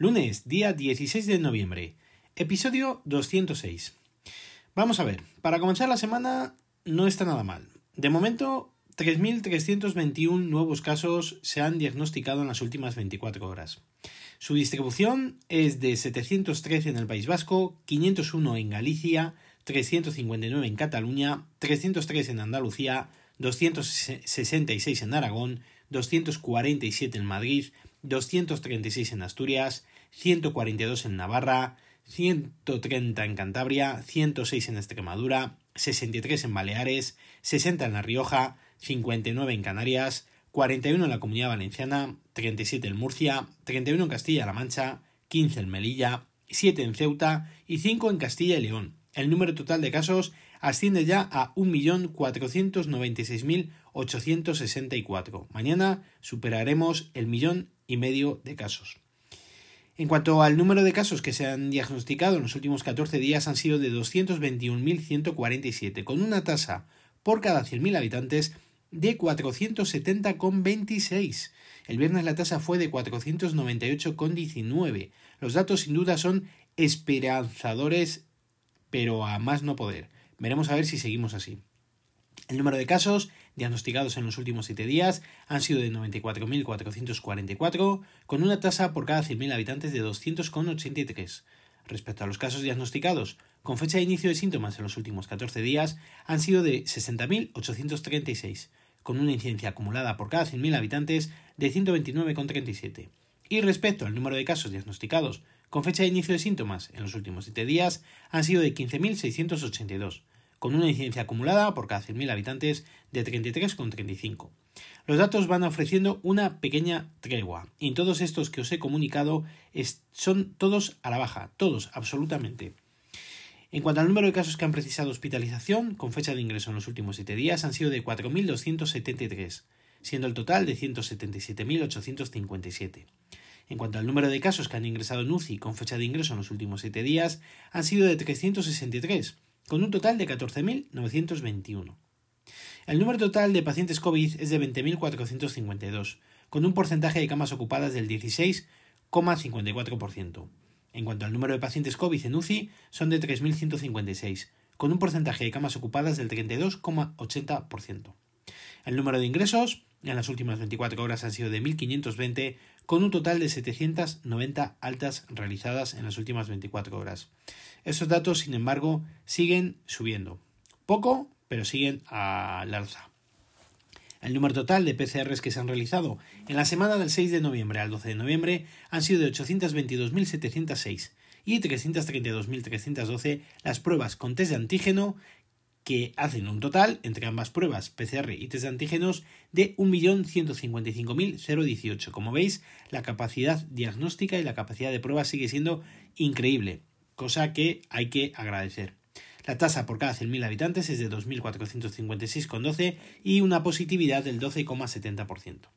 Lunes, día 16 de noviembre, episodio 206. Vamos a ver, para comenzar la semana no está nada mal. De momento, 3.321 nuevos casos se han diagnosticado en las últimas 24 horas. Su distribución es de 713 en el País Vasco, 501 en Galicia, 359 en Cataluña, 303 en Andalucía, 266 en Aragón, 247 en Madrid, 236 en Asturias, 142 en Navarra, 130 en Cantabria, 106 en Extremadura, 63 en Baleares, 60 en La Rioja, 59 en Canarias, 41 en la Comunidad Valenciana, 37 en Murcia, 31 en Castilla-La Mancha, 15 en Melilla, 7 en Ceuta y 5 en Castilla y León. El número total de casos asciende ya a 1.496.864. Mañana superaremos el millón y medio de casos. En cuanto al número de casos que se han diagnosticado en los últimos 14 días han sido de 221.147, con una tasa por cada 100.000 habitantes de 470,26. El viernes la tasa fue de 498,19. Los datos sin duda son esperanzadores, pero a más no poder. Veremos a ver si seguimos así. El número de casos diagnosticados en los últimos 7 días han sido de 94.444, con una tasa por cada 100.000 habitantes de 200,83. Respecto a los casos diagnosticados con fecha de inicio de síntomas en los últimos 14 días, han sido de 60.836, con una incidencia acumulada por cada 100.000 habitantes de 129,37. Y respecto al número de casos diagnosticados con fecha de inicio de síntomas en los últimos 7 días, han sido de 15.682, con una incidencia acumulada por cada 100.000 habitantes de 33,35. Los datos van ofreciendo una pequeña tregua, y todos estos que os he comunicado son todos a la baja, todos, absolutamente. En cuanto al número de casos que han precisado hospitalización, con fecha de ingreso en los últimos 7 días, han sido de 4.273, siendo el total de 177.857. En cuanto al número de casos que han ingresado en UCI con fecha de ingreso en los últimos 7 días, han sido de 363, con un total de 14.921. El número total de pacientes COVID es de 20.452, con un porcentaje de camas ocupadas del 16,54%. En cuanto al número de pacientes COVID en UCI, son de 3.156, con un porcentaje de camas ocupadas del 32,80%. El número de ingresos en las últimas 24 horas han sido de 1.520, con un total de 790 altas realizadas en las últimas 24 horas. Estos datos, sin embargo, siguen subiendo. Poco, pero siguen al alza. El número total de PCRs que se han realizado en la semana del 6 de noviembre al 12 de noviembre han sido de 822.706 y 332.312 las pruebas con test de antígeno que hacen un total entre ambas pruebas PCR y test de antígenos de 1.155.018. Como veis, la capacidad diagnóstica y la capacidad de prueba sigue siendo increíble cosa que hay que agradecer. La tasa por cada 100.000 habitantes es de 2.456,12 y una positividad del 12,70%.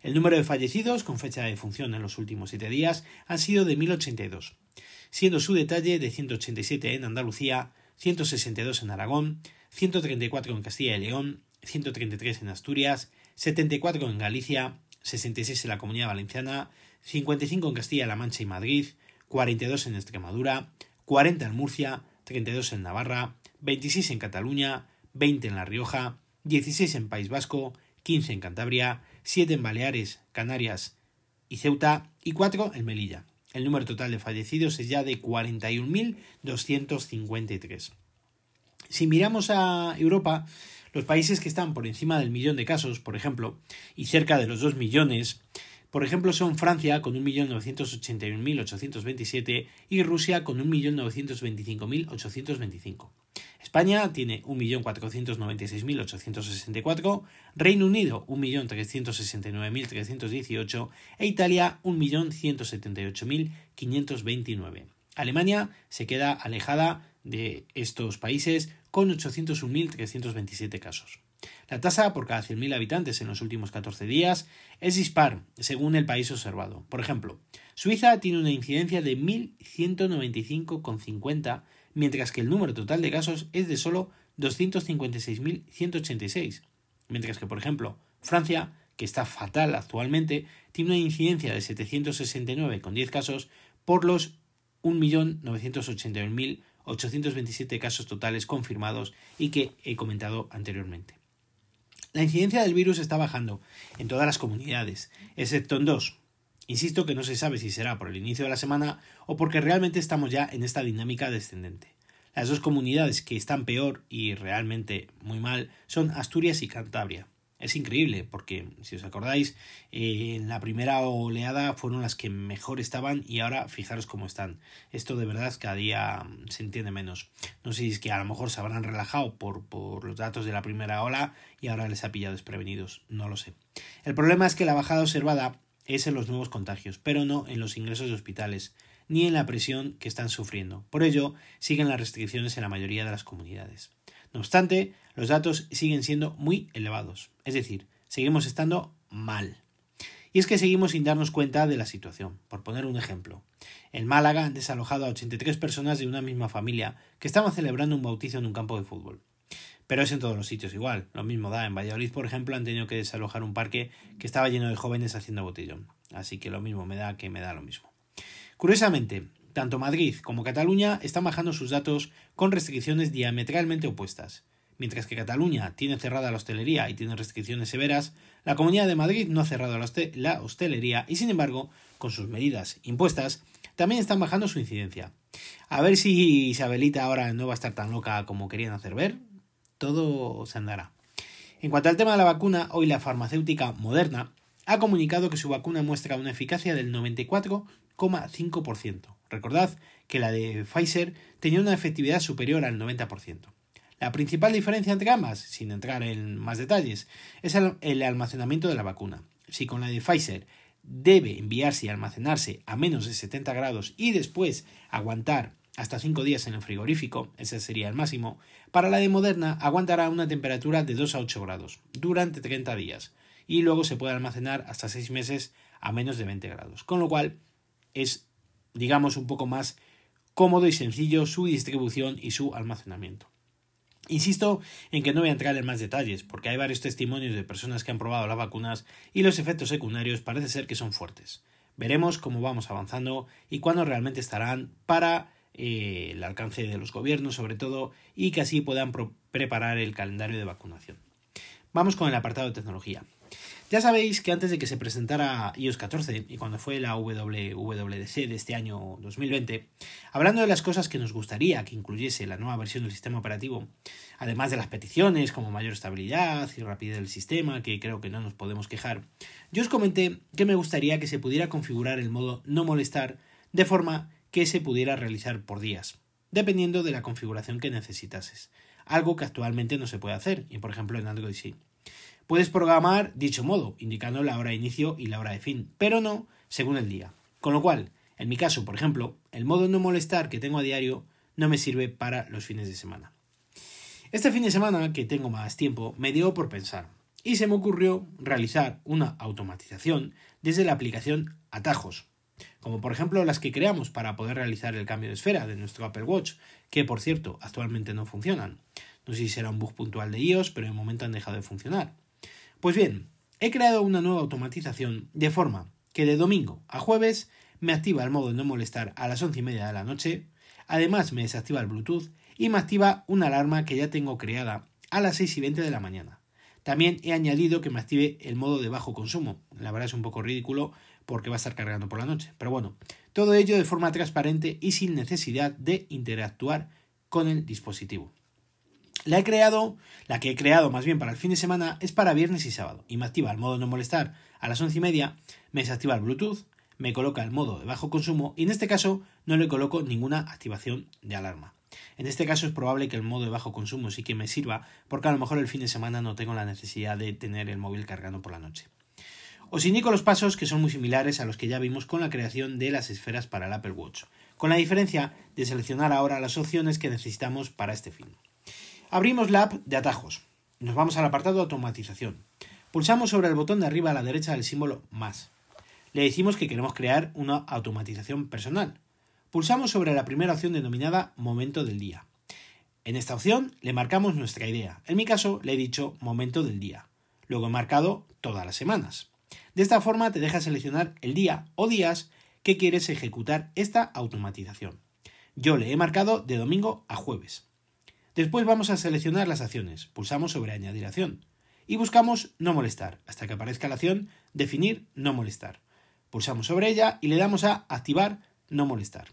El número de fallecidos con fecha de función en los últimos 7 días ha sido de 1.082, siendo su detalle de 187 en Andalucía, 162 en Aragón, 134 en Castilla y León, 133 en Asturias, 74 en Galicia, 66 en la Comunidad Valenciana, 55 en Castilla-La Mancha y Madrid, 42 en Extremadura, 40 en Murcia, 32 en Navarra, 26 en Cataluña, 20 en La Rioja, 16 en País Vasco, 15 en Cantabria, 7 en Baleares, Canarias y Ceuta y 4 en Melilla. El número total de fallecidos es ya de 41.253. Si miramos a Europa, los países que están por encima del millón de casos, por ejemplo, y cerca de los 2 millones, por ejemplo, son Francia con 1.981.827 y Rusia con 1.925.825. España tiene 1.496.864, Reino Unido 1.369.318 e Italia 1.178.529. Alemania se queda alejada de estos países con 801.327 casos. La tasa por cada 100.000 habitantes en los últimos 14 días es dispar según el país observado. Por ejemplo, Suiza tiene una incidencia de 1.195,50, mientras que el número total de casos es de solo 256.186, mientras que, por ejemplo, Francia que está fatal actualmente, tiene una incidencia de 769 con 10 casos por los 1.981.827 casos totales confirmados y que he comentado anteriormente. La incidencia del virus está bajando en todas las comunidades, excepto en dos. Insisto que no se sabe si será por el inicio de la semana o porque realmente estamos ya en esta dinámica descendente. Las dos comunidades que están peor y realmente muy mal son Asturias y Cantabria. Es increíble porque, si os acordáis, eh, en la primera oleada fueron las que mejor estaban y ahora fijaros cómo están. Esto de verdad cada día se entiende menos. No sé si es que a lo mejor se habrán relajado por, por los datos de la primera ola y ahora les ha pillado desprevenidos. No lo sé. El problema es que la bajada observada es en los nuevos contagios, pero no en los ingresos de hospitales ni en la presión que están sufriendo. Por ello, siguen las restricciones en la mayoría de las comunidades. No obstante, los datos siguen siendo muy elevados, es decir, seguimos estando mal. Y es que seguimos sin darnos cuenta de la situación. Por poner un ejemplo, en Málaga han desalojado a 83 personas de una misma familia que estaban celebrando un bautizo en un campo de fútbol. Pero es en todos los sitios igual. Lo mismo da. En Valladolid, por ejemplo, han tenido que desalojar un parque que estaba lleno de jóvenes haciendo botellón. Así que lo mismo me da que me da lo mismo. Curiosamente, tanto Madrid como Cataluña están bajando sus datos con restricciones diametralmente opuestas. Mientras que Cataluña tiene cerrada la hostelería y tiene restricciones severas, la Comunidad de Madrid no ha cerrado la hostelería y, sin embargo, con sus medidas impuestas, también están bajando su incidencia. A ver si Isabelita ahora no va a estar tan loca como querían hacer ver. Todo se andará. En cuanto al tema de la vacuna, hoy la farmacéutica Moderna ha comunicado que su vacuna muestra una eficacia del 94 5%. Recordad que la de Pfizer tenía una efectividad superior al 90%. La principal diferencia entre ambas, sin entrar en más detalles, es el almacenamiento de la vacuna. Si con la de Pfizer debe enviarse y almacenarse a menos de 70 grados y después aguantar hasta 5 días en el frigorífico, ese sería el máximo, para la de Moderna aguantará una temperatura de 2 a 8 grados durante 30 días y luego se puede almacenar hasta 6 meses a menos de 20 grados. Con lo cual, es, digamos, un poco más cómodo y sencillo su distribución y su almacenamiento. Insisto en que no voy a entrar en más detalles, porque hay varios testimonios de personas que han probado las vacunas y los efectos secundarios parece ser que son fuertes. Veremos cómo vamos avanzando y cuándo realmente estarán para eh, el alcance de los gobiernos, sobre todo, y que así puedan preparar el calendario de vacunación. Vamos con el apartado de tecnología. Ya sabéis que antes de que se presentara iOS 14 y cuando fue la WWDC de este año 2020, hablando de las cosas que nos gustaría que incluyese la nueva versión del sistema operativo, además de las peticiones como mayor estabilidad y rapidez del sistema, que creo que no nos podemos quejar, yo os comenté que me gustaría que se pudiera configurar el modo no molestar de forma que se pudiera realizar por días, dependiendo de la configuración que necesitases, algo que actualmente no se puede hacer, y por ejemplo en Android sí. Puedes programar dicho modo, indicando la hora de inicio y la hora de fin, pero no según el día. Con lo cual, en mi caso, por ejemplo, el modo no molestar que tengo a diario no me sirve para los fines de semana. Este fin de semana, que tengo más tiempo, me dio por pensar y se me ocurrió realizar una automatización desde la aplicación Atajos, como por ejemplo las que creamos para poder realizar el cambio de esfera de nuestro Apple Watch, que por cierto actualmente no funcionan. No sé si será un bug puntual de iOS, pero de momento han dejado de funcionar. Pues bien, he creado una nueva automatización de forma que de domingo a jueves me activa el modo no molestar a las once y media de la noche, además me desactiva el Bluetooth y me activa una alarma que ya tengo creada a las 6 y 20 de la mañana. También he añadido que me active el modo de bajo consumo. La verdad es un poco ridículo porque va a estar cargando por la noche. Pero bueno, todo ello de forma transparente y sin necesidad de interactuar con el dispositivo. La he creado, la que he creado más bien para el fin de semana es para viernes y sábado y me activa el modo no molestar a las once y media, me desactiva el Bluetooth, me coloca el modo de bajo consumo y en este caso no le coloco ninguna activación de alarma. En este caso es probable que el modo de bajo consumo sí que me sirva porque a lo mejor el fin de semana no tengo la necesidad de tener el móvil cargando por la noche. Os indico los pasos que son muy similares a los que ya vimos con la creación de las esferas para el Apple Watch, con la diferencia de seleccionar ahora las opciones que necesitamos para este fin. Abrimos la app de atajos. Nos vamos al apartado automatización. Pulsamos sobre el botón de arriba a la derecha del símbolo más. Le decimos que queremos crear una automatización personal. Pulsamos sobre la primera opción denominada momento del día. En esta opción le marcamos nuestra idea. En mi caso le he dicho momento del día. luego he marcado todas las semanas. De esta forma te deja seleccionar el día o días que quieres ejecutar esta automatización. Yo le he marcado de domingo a jueves. Después vamos a seleccionar las acciones. Pulsamos sobre Añadir acción. Y buscamos No molestar, hasta que aparezca la acción Definir no molestar. Pulsamos sobre ella y le damos a Activar no molestar.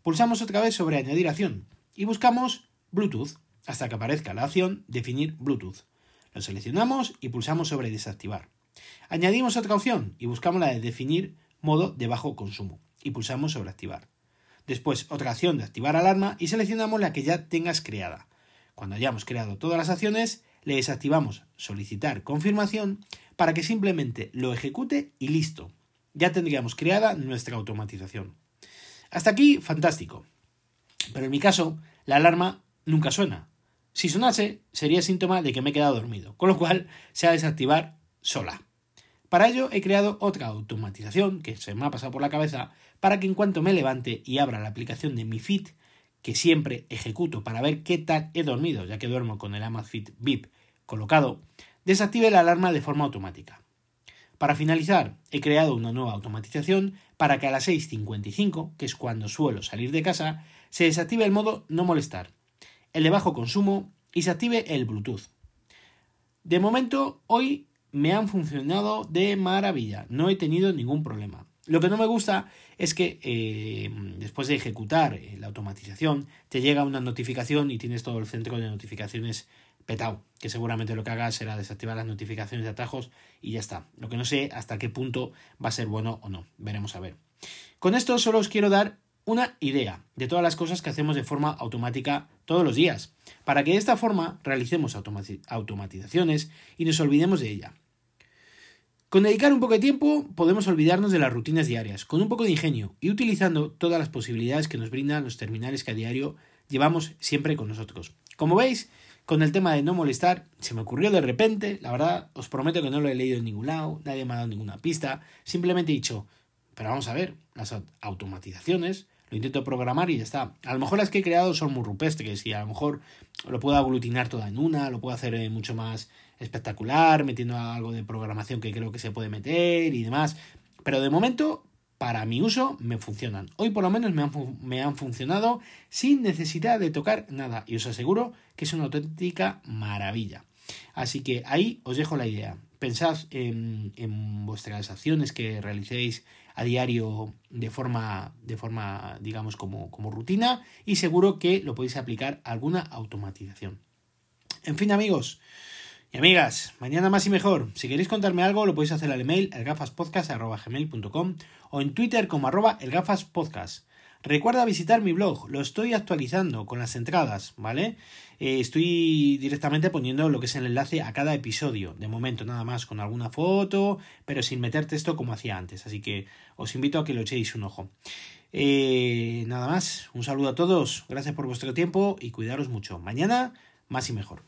Pulsamos otra vez sobre Añadir acción y buscamos Bluetooth, hasta que aparezca la opción Definir Bluetooth. Lo seleccionamos y pulsamos sobre Desactivar. Añadimos otra opción y buscamos la de Definir modo de bajo consumo y pulsamos sobre Activar. Después otra acción de activar alarma y seleccionamos la que ya tengas creada. Cuando hayamos creado todas las acciones, le desactivamos solicitar confirmación para que simplemente lo ejecute y listo. Ya tendríamos creada nuestra automatización. Hasta aquí, fantástico. Pero en mi caso, la alarma nunca suena. Si sonase, sería síntoma de que me he quedado dormido, con lo cual se ha de desactivar sola. Para ello he creado otra automatización que se me ha pasado por la cabeza para que en cuanto me levante y abra la aplicación de mi Fit, que siempre ejecuto para ver qué tal he dormido, ya que duermo con el Amazfit VIP colocado, desactive la alarma de forma automática. Para finalizar, he creado una nueva automatización para que a las 6.55, que es cuando suelo salir de casa, se desactive el modo no molestar, el de bajo consumo y se active el Bluetooth. De momento, hoy me han funcionado de maravilla, no he tenido ningún problema. Lo que no me gusta es que eh, después de ejecutar eh, la automatización te llega una notificación y tienes todo el centro de notificaciones petado, que seguramente lo que haga será desactivar las notificaciones de atajos y ya está. Lo que no sé hasta qué punto va a ser bueno o no, veremos a ver. Con esto solo os quiero dar una idea de todas las cosas que hacemos de forma automática todos los días, para que de esta forma realicemos automatizaciones y nos olvidemos de ella. Con dedicar un poco de tiempo podemos olvidarnos de las rutinas diarias, con un poco de ingenio y utilizando todas las posibilidades que nos brindan los terminales que a diario llevamos siempre con nosotros. Como veis, con el tema de no molestar, se me ocurrió de repente, la verdad, os prometo que no lo he leído en ningún lado, nadie me ha dado ninguna pista, simplemente he dicho, pero vamos a ver, las automatizaciones lo intento programar y ya está. A lo mejor las que he creado son muy rupestres y a lo mejor lo puedo aglutinar toda en una, lo puedo hacer eh, mucho más espectacular, metiendo algo de programación que creo que se puede meter y demás. Pero de momento, para mi uso, me funcionan. Hoy por lo menos me han, me han funcionado sin necesidad de tocar nada y os aseguro que es una auténtica maravilla. Así que ahí os dejo la idea. Pensad en, en vuestras acciones que realicéis a diario de forma, de forma digamos, como, como rutina y seguro que lo podéis aplicar a alguna automatización. En fin, amigos, y amigas, mañana más y mejor. Si queréis contarme algo, lo podéis hacer al email elgafaspodcast.com o en Twitter como arroba elgafaspodcast. Recuerda visitar mi blog, lo estoy actualizando con las entradas, ¿vale? Eh, estoy directamente poniendo lo que es el enlace a cada episodio, de momento nada más con alguna foto, pero sin meter texto como hacía antes, así que os invito a que lo echéis un ojo. Eh, nada más, un saludo a todos, gracias por vuestro tiempo y cuidaros mucho. Mañana más y mejor.